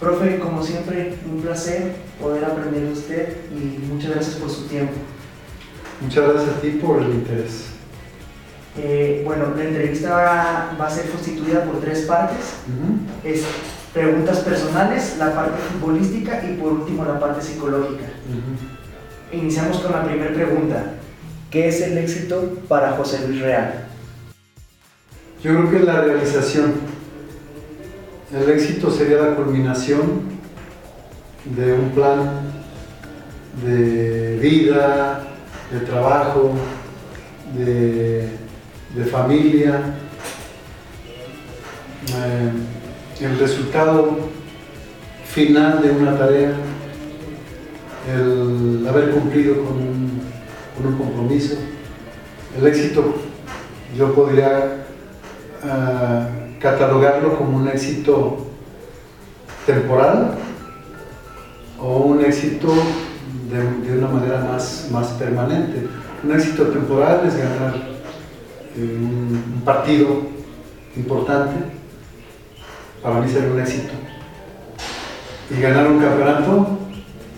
Profe, como siempre, un placer poder aprender de usted y muchas gracias por su tiempo. Muchas gracias a ti por el interés. Eh, bueno, la entrevista va, va, a ser constituida por tres partes. Uh -huh. Es preguntas personales, la parte futbolística y por último la parte psicológica. Uh -huh. Iniciamos con la primera pregunta. ¿Qué es el éxito para José Luis Real? Yo creo que la realización. El éxito sería la culminación de un plan de vida, de trabajo, de, familia. Eh, el resultado final de una tarea, el haber cumplido con un, compromiso. El éxito yo podría uh, catalogarlo como un éxito temporal o un éxito de, una manera más, más permanente. Un éxito temporal es ganar eh, un, un partido importante, para mí será un éxito. Y ganar un campeonato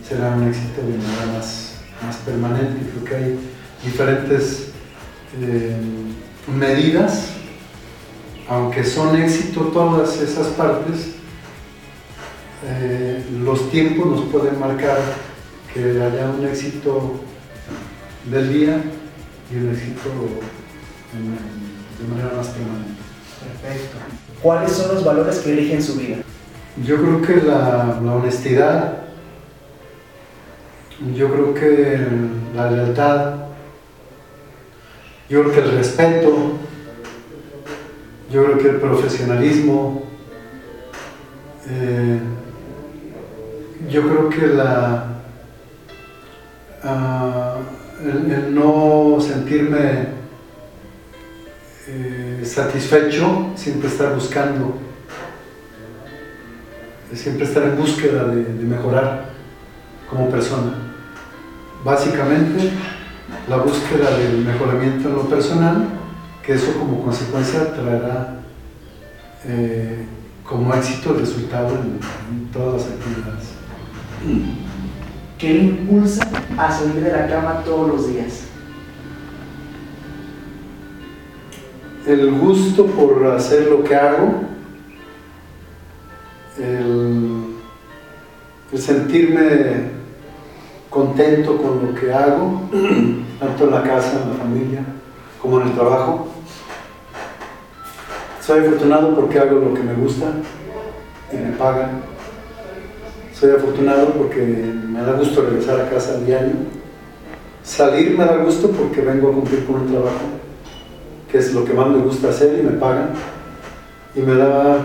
será un éxito de manera más, más permanente. Creo que hay diferentes eh, medidas, aunque son éxito todas esas partes, eh, los tiempos nos pueden marcar que haya un éxito del día y un éxito de manera más permanente. Perfecto. ¿Cuáles son los valores que rigen su vida? Yo creo que la, la, honestidad, yo creo que la lealtad, yo creo que el respeto, yo creo que el profesionalismo, eh, yo creo que la, uh, el, no sentirme eh, satisfecho, siempre estar buscando, siempre estar en búsqueda de mejorar como persona. Básicamente, la búsqueda del mejoramiento en lo personal, que eso como consecuencia traerá eh, como éxito el resultado en, en, todas las actividades. ¿Qué le impulsa a salir de la cama todos los días? El gusto por hacer lo que hago, el, el sentirme contento con lo que hago, tanto en la casa, en la familia, como en el trabajo. Soy afortunado porque hago lo que me gusta y me pagan. Soy afortunado porque me da gusto regresar a casa a diario. Salir me da gusto porque vengo a cumplir con un trabajo, que es lo que más me gusta hacer y me pagan. Y me da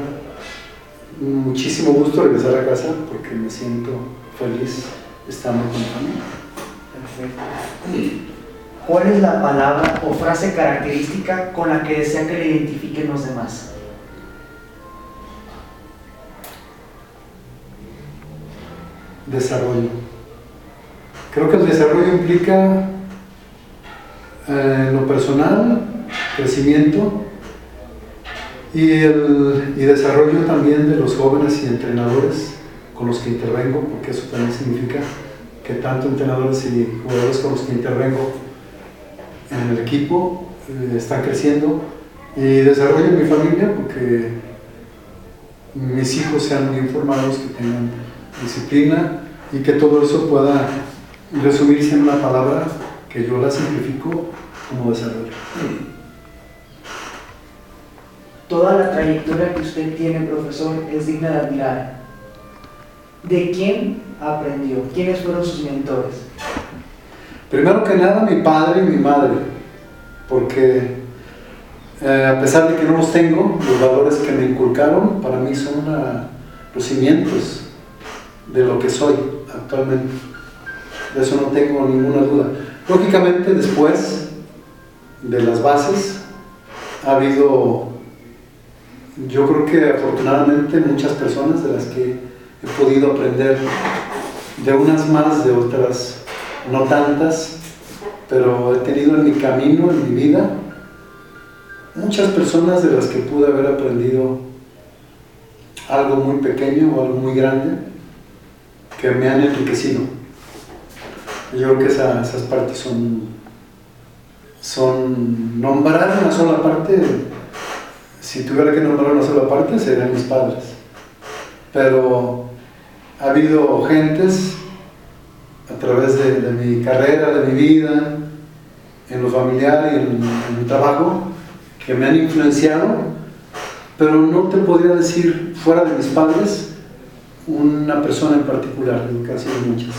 muchísimo gusto regresar a casa porque me siento feliz estando con mi familia. Perfecto. ¿Cuál es la palabra o frase característica con la que desea que le identifiquen los demás? Desarrollo. Creo que el desarrollo implica eh, lo personal, crecimiento y, el, y desarrollo también de los jóvenes y entrenadores con los que intervengo, porque eso también significa que tanto entrenadores y jugadores con los que intervengo en el equipo eh, están creciendo y desarrollo mi familia porque mis hijos sean muy informados, que tengan disciplina y que todo eso pueda resumirse en una palabra que yo la simplifico como desarrollo. Toda la trayectoria que usted tiene, profesor, es digna de admirar. ¿De quién aprendió? ¿Quiénes fueron sus mentores? Primero que nada, mi padre y mi madre, porque eh, a pesar de que no los tengo, los valores que me inculcaron para mí son los cimientos de lo que soy actualmente. De eso no tengo ninguna duda. Lógicamente, después de las bases, ha habido, yo creo que afortunadamente, muchas personas de las que he podido aprender, de unas más, de otras no tantas, pero he tenido en mi camino, en mi vida, muchas personas de las que pude haber aprendido algo muy pequeño o algo muy grande que me han enriquecido. Yo creo que esas partes son, son nombrar una sola parte, si tuviera que nombrar una sola parte serían mis padres. Pero ha habido gentes a través de, mi carrera, de mi vida, en lo familiar y en, en mi trabajo, que me han influenciado pero no te podría decir, fuera de mis padres, una persona en particular, casi muchas.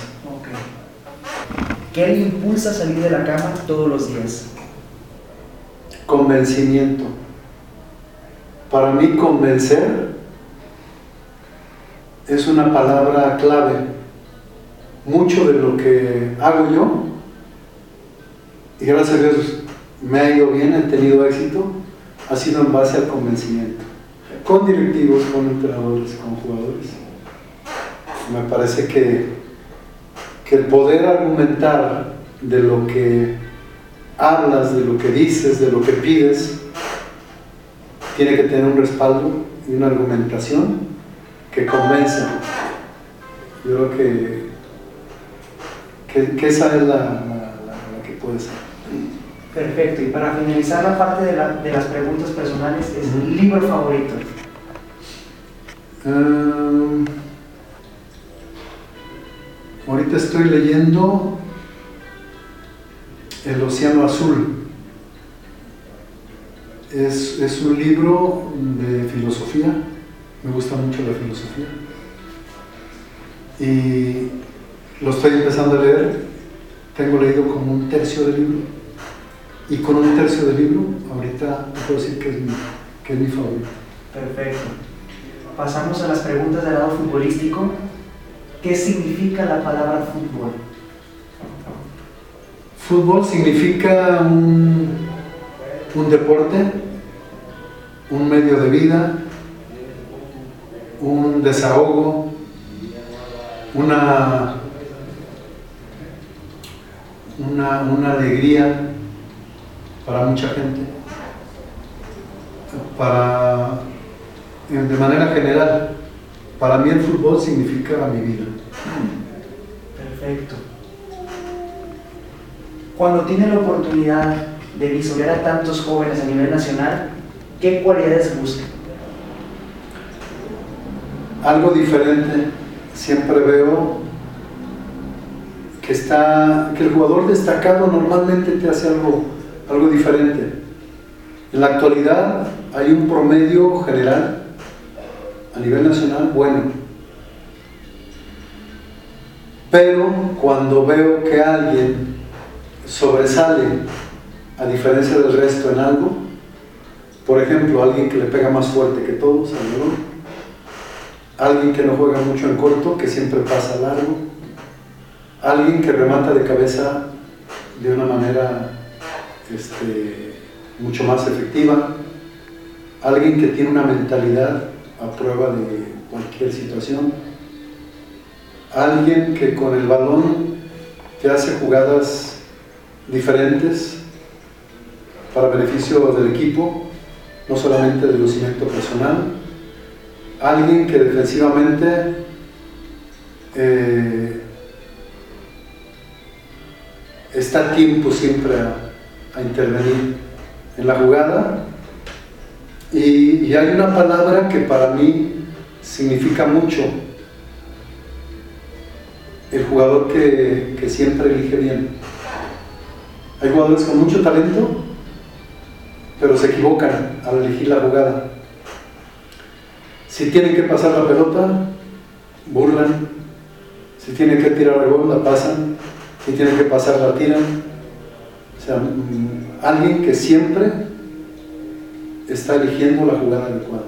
¿Qué le impulsa a salir de la cama todos los días? Convencimiento. Para mí convencer es una palabra clave. Mucho de lo que hago yo, y gracias a Dios me ha ido bien, he tenido éxito, ha sido en base al convencimiento con directivos, con entrenadores, con jugadores. Me parece que, que el poder argumentar de lo que hablas, de lo que dices, de lo que pides, tiene que tener un respaldo y una argumentación que convenza. Yo creo que, que, esa es la, que puede ser. Perfecto, y para finalizar la parte de, las preguntas personales, ¿es un libro favorito? Em, ahorita estoy leyendo El Océano Azul. Es, es, un libro de filosofía, me gusta mucho la filosofía. Y lo estoy empezando a leer, tengo leído como un tercio del libro. Y con un tercio del libro, ahorita puedo decir que es mi, que es mi favorito. Perfecto pasamos a las preguntas del lado futbolístico. ¿Qué significa la palabra fútbol? Fútbol significa un, un deporte, un medio de vida, un desahogo, una, una, una alegría para mucha gente, para de manera general, para mí el fútbol significa mi vida. Perfecto. Cuando tiene la oportunidad de visualizar a tantos jóvenes a nivel nacional, ¿qué cualidades busca? Algo diferente. Siempre veo que, está, que el jugador destacado normalmente te hace algo, algo diferente. En la actualidad hay un promedio general a nivel nacional, bueno. Pero cuando veo que alguien sobresale a diferencia del resto en algo, por ejemplo, alguien que le pega más fuerte que todos alguien que no juega mucho en corto, que siempre pasa largo, alguien que remata de cabeza de una manera este, mucho más efectiva, alguien que tiene una mentalidad a prueba de cualquier situación. Alguien que con el balón te hace jugadas diferentes para beneficio del equipo, no solamente de lucimiento personal. Alguien que defensivamente eh, está a tiempo siempre a intervenir en la jugada y, hay una palabra que para mí significa mucho. El jugador que, que siempre elige bien. Hay jugadores con mucho talento, pero se equivocan al elegir la jugada. Si tienen que pasar la pelota, burlan. Si tienen que tirar el gol, la pasan. Si tienen que pasar, la tiran. O sea, alguien que siempre está eligiendo la jugada adecuada.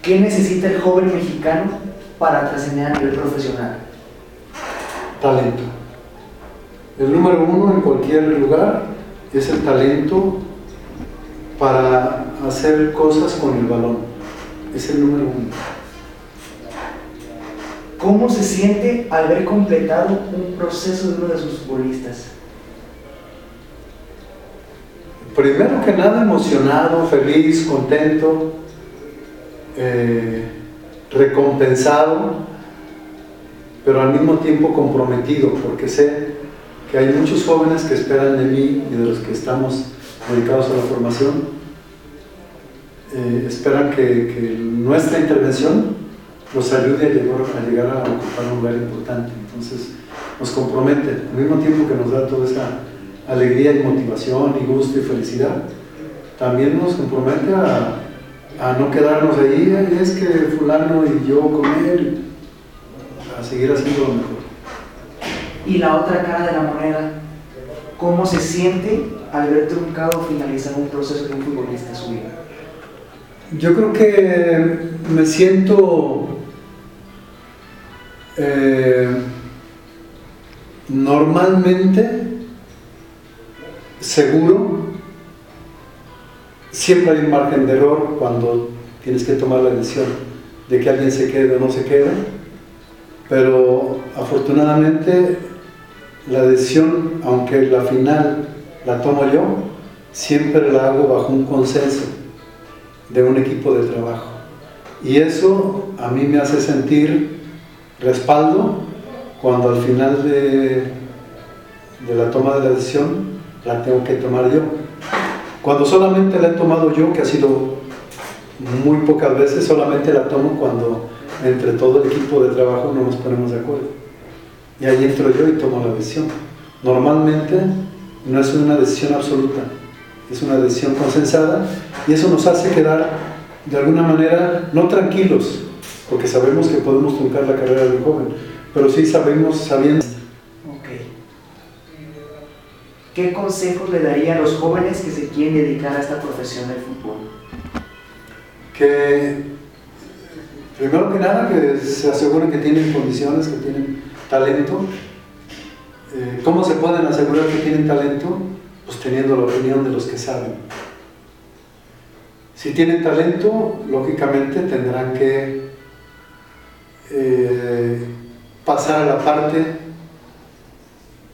¿Qué necesita el joven mexicano para trascender a nivel profesional? Talento. El número uno en cualquier lugar es el talento para hacer cosas con el balón. Es el número uno. ¿Cómo se siente al haber completado un proceso de uno de sus futbolistas? primero que nada emocionado, feliz, contento, eh, recompensado, pero al mismo tiempo comprometido, porque sé que hay muchos jóvenes que esperan de mí y de los que estamos dedicados a la formación, eh, esperan que, nuestra intervención los ayude a llegar, a ocupar un lugar importante. Entonces, nos compromete, al mismo tiempo que nos da toda esa alegría y motivación y gusto y felicidad, también nos compromete a, no quedarnos ahí, es que fulano y yo con él, a seguir haciendo lo mejor. Y la otra cara de la moneda, ¿cómo se siente al ver truncado finalizar un proceso de un futbolista en su vida? Yo creo que me siento eh, normalmente seguro, siempre hay un margen de error cuando tienes que tomar la decisión de que alguien se quede o no se quede, pero afortunadamente la decisión, aunque la final la tomo yo, siempre la hago bajo un consenso de un equipo de trabajo. Y eso a mí me hace sentir respaldo cuando al final de, de la toma de la decisión la tengo que tomar yo. Cuando solamente la he tomado yo, que ha sido muy pocas veces, solamente la tomo cuando entre todo el equipo de trabajo no nos ponemos de acuerdo. Y ahí entro yo y tomo la decisión. Normalmente no es una decisión absoluta, es una decisión consensada y eso nos hace quedar de alguna manera no tranquilos, porque sabemos que podemos truncar la carrera del joven, pero sí sabemos, sabiendo ¿qué consejos le daría a los jóvenes que se quieren dedicar a esta profesión del fútbol? Que primero que nada que se aseguren que tienen condiciones, que tienen talento. Eh, ¿Cómo se pueden asegurar que tienen talento? Pues teniendo la opinión de los que saben. Si tienen talento, lógicamente tendrán que eh, pasar a la parte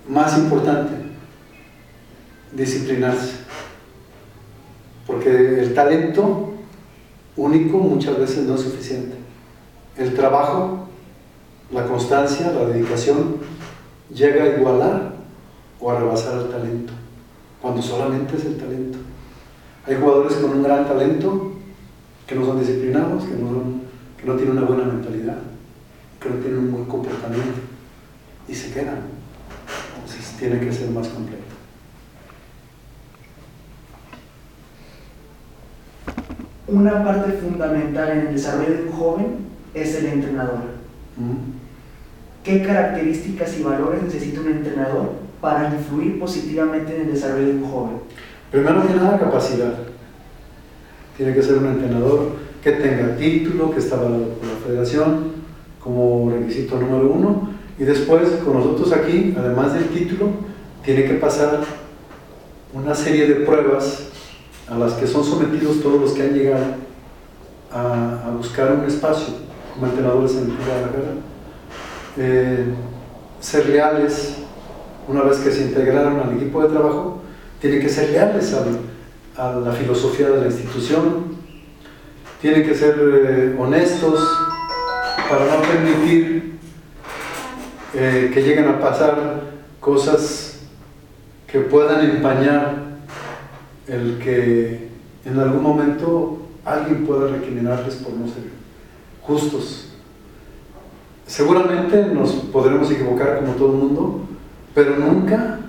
más importante, disciplinarse. Porque el talento único muchas veces no es suficiente. El trabajo, la constancia, la dedicación, llega a igualar o a rebasar el talento, cuando solamente es el talento. Hay jugadores con un gran talento que no son disciplinados, que no tienen una buena mentalidad, que no tienen un buen comportamiento y se quedan. Entonces tiene que ser más completo. una parte fundamental en el desarrollo de un joven es el entrenador. ¿Qué características y valores necesita un entrenador para influir positivamente en el desarrollo de un joven? Primero que nada, capacidad. Tiene que ser un entrenador que tenga título, que está avalado por la federación como requisito número uno. Y después, con nosotros aquí, además del título, tiene que pasar una serie de pruebas a las que son sometidos todos los que han llegado a, buscar un espacio como entrenadores en de eh, ser leales, una vez que se integraron al equipo de trabajo, tienen que ser leales a, la filosofía de la institución, tienen que ser eh, honestos para no permitir eh, que lleguen a pasar cosas que puedan empañar el que en algún momento alguien pueda recriminarles por no ser justos. Seguramente nos podremos equivocar como todo el mundo, pero nunca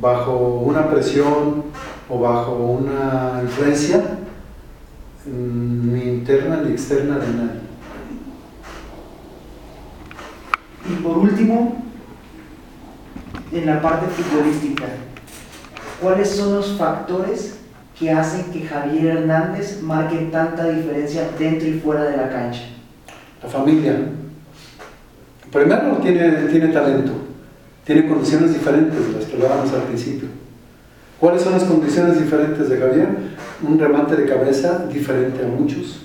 bajo una presión o bajo una influencia mm, ni interna ni externa de nadie. Y por último, en la parte futbolística, ¿cuáles son los factores que hacen que Javier Hernández marque tanta diferencia dentro y fuera de la cancha? La familia. Primero tiene, tiene talento, tiene condiciones diferentes de las que hablábamos al principio. ¿Cuáles son las condiciones diferentes de Javier? Un remate de cabeza diferente a muchos,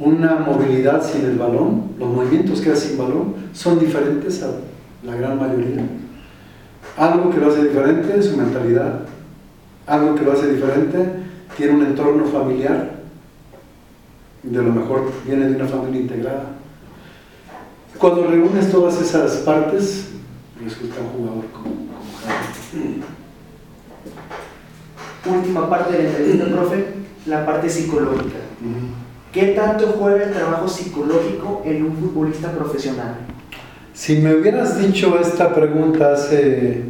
una movilidad sin el balón, los movimientos que hace sin balón son diferentes a la gran mayoría. Algo que lo hace diferente es su mentalidad, algo que lo hace diferente, tiene un entorno familiar de lo mejor viene de una familia integrada. Cuando reúnes todas esas partes, resulta un jugador como, como Última parte de la entrevista, profe, la parte psicológica. ¿Qué tanto juega el trabajo psicológico en un futbolista profesional? Si me hubieras dicho esta pregunta hace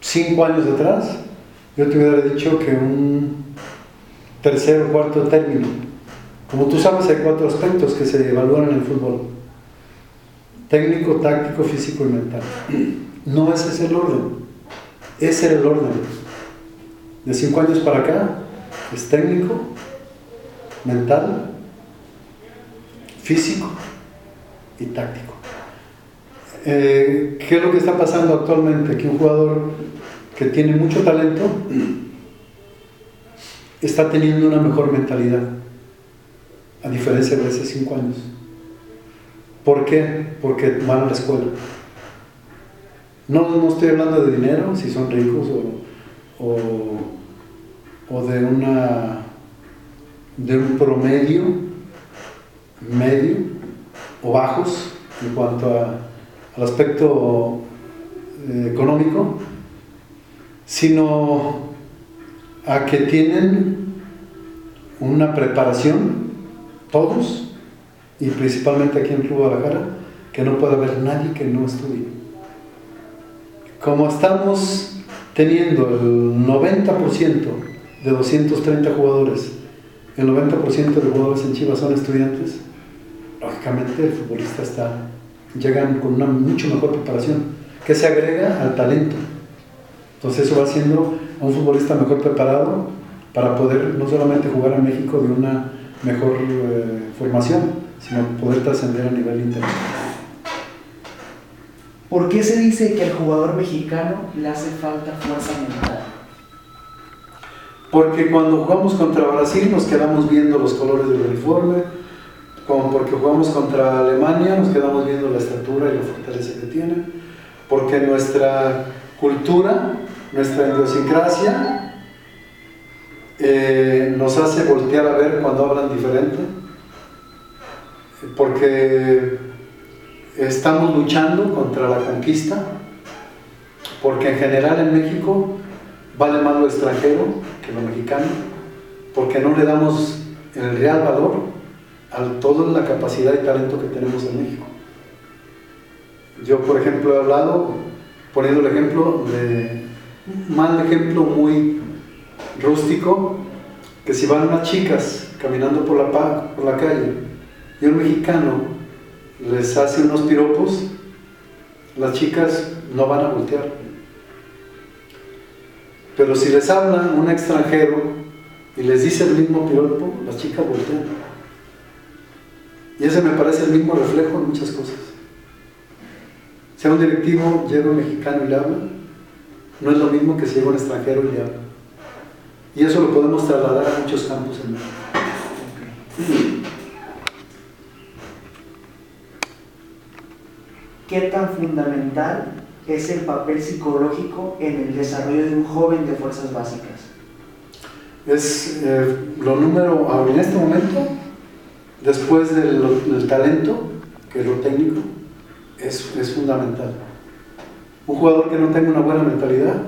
cinco años atrás, yo te hubiera dicho que un tercer o cuarto término. Como tú sabes, hay cuatro aspectos que se evalúan en el fútbol. Técnico, táctico, físico y mental. No ese es el orden. Ese era el orden. De cinco años para acá es técnico, mental, físico y táctico. Eh, ¿Qué es lo que está pasando actualmente? Que un jugador que tiene mucho talento está teniendo una mejor mentalidad, a diferencia de hace cinco años. ¿Por qué? Porque van a la escuela. No, no estoy hablando de dinero, si son ricos o, o de una de un promedio medio o bajos en cuanto al aspecto eh, económico, sino a que tienen una preparación, todos, y principalmente aquí en Club Guadalajara, que no puede haber nadie que no estudie. Como estamos teniendo el 90% de 230 jugadores el 90% de jugadores en Chivas son estudiantes, lógicamente el futbolista está, llegan con una mucho mejor preparación, que se agrega al talento. Entonces eso va haciendo a un futbolista mejor preparado para poder no solamente jugar en México de una mejor eh, formación, sino poder trascender a nivel internacional. ¿Por qué se dice que al jugador mexicano le hace falta fuerza mental? Porque cuando jugamos contra Brasil nos quedamos viendo los colores del uniforme, porque jugamos contra Alemania nos quedamos viendo la estatura y la fortaleza que tienen, porque nuestra cultura, nuestra idiosincrasia eh, nos hace voltear a ver cuando hablan diferente, porque estamos luchando contra la conquista, porque en general en México vale más lo extranjero que lo mexicano, porque no le damos el real valor a toda la capacidad y talento que tenemos en México. Yo, por ejemplo, he hablado, poniendo el ejemplo de, un mal ejemplo muy rústico, que si van unas chicas caminando por la, por la calle y un mexicano les hace unos piropos, las chicas no van a voltear pero si les habla un extranjero y les dice el mismo piropo, las chicas voltean. Y ese me parece el mismo reflejo en muchas cosas. Si a un directivo llega un mexicano y le habla, no es lo mismo que si llega un extranjero y le habla. Y eso lo podemos trasladar a muchos campos en México. ¿Qué tan fundamental es el papel psicológico en el desarrollo de un joven de fuerzas básicas? Es eh, lo número, en este momento, después del, talento, que es lo técnico, es, es, fundamental. Un jugador que no tenga una buena mentalidad,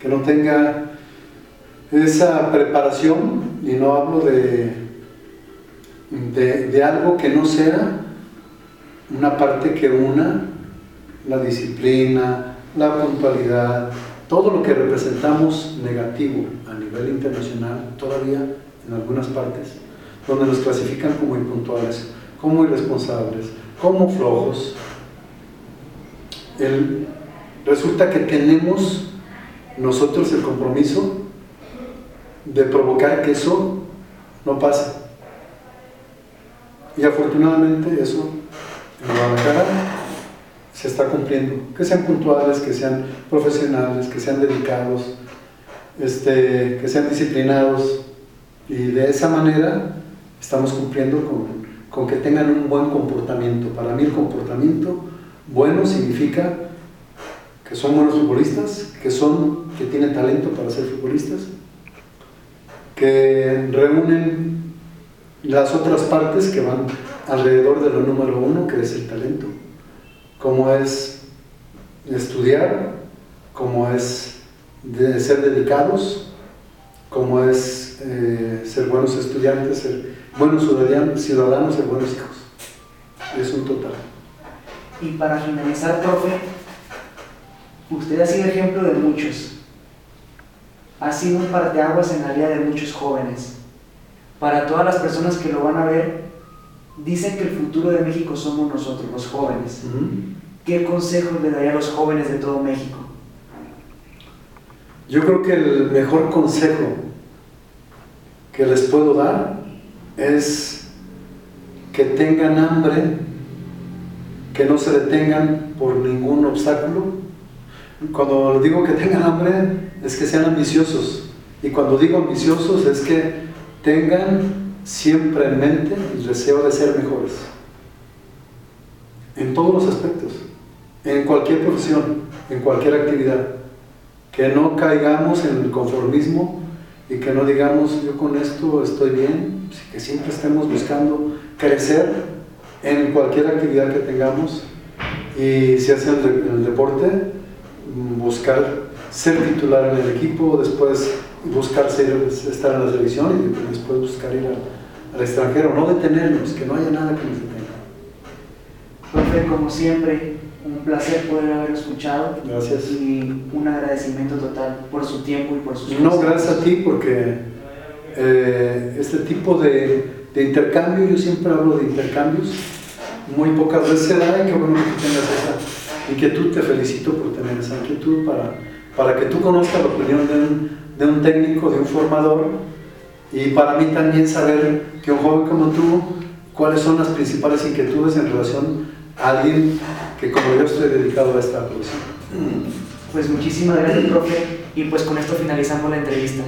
que no tenga esa preparación, y no hablo de, de, de algo que no sea una parte que una la disciplina, la puntualidad, todo lo que representamos negativo a nivel internacional, todavía en algunas partes, donde nos clasifican como impuntuales, como irresponsables, como flojos. resulta que tenemos nosotros el compromiso de provocar que eso no pase. Y afortunadamente eso en Guadalajara se está cumpliendo. Que sean puntuales, que sean profesionales, que sean dedicados, este, que sean disciplinados. Y de esa manera estamos cumpliendo con, con que tengan un buen comportamiento. Para mí el comportamiento bueno significa que son buenos futbolistas, que, son, que tienen talento para ser futbolistas, que reúnen las otras partes que van alrededor de lo número uno, que es el talento. Como es estudiar, como es ser dedicados, como es eh, ser buenos estudiantes, ser buenos ciudadanos, ciudadanos, ser buenos hijos. Es un total. Y para finalizar, profe, usted ha sido ejemplo de muchos. Ha sido un parteaguas en la vida de muchos jóvenes. Para todas las personas que lo van a ver, dicen que el futuro de México somos nosotros, los jóvenes. ¿Qué consejos le daría a los jóvenes de todo México? Yo creo que el mejor consejo que les puedo dar es que tengan hambre, que no se detengan por ningún obstáculo. Cuando digo que tengan hambre es que sean ambiciosos. Y cuando digo ambiciosos es que tengan siempre en mente el deseo de ser mejores. En todos los aspectos, en cualquier profesión, en cualquier actividad. Que no caigamos en el conformismo y que no digamos yo con esto estoy bien, que siempre estemos buscando crecer en cualquier actividad que tengamos. Y si hace el, el deporte, buscar ser titular en el equipo, después buscar estar en la selección y después buscar ir al, al extranjero, no detenernos, que no haya nada que nos detenga. Profe, como siempre, un placer poder haber escuchado. Gracias. Y un agradecimiento total por su tiempo y por sus No, gracias a ti porque eh, este tipo de, de, intercambio, yo siempre hablo de intercambios, muy pocas veces se da y qué bueno que tengas esa inquietud, te felicito por tener esa inquietud para, para que tú conozcas la opinión de un, de un técnico, de un formador y para mí también saber que un joven como tú, cuáles son las principales inquietudes en relación alguien que como yo estoy dedicado a esta profesión. Pues muchísimas gracias, profe, y pues con esto finalizamos la entrevista.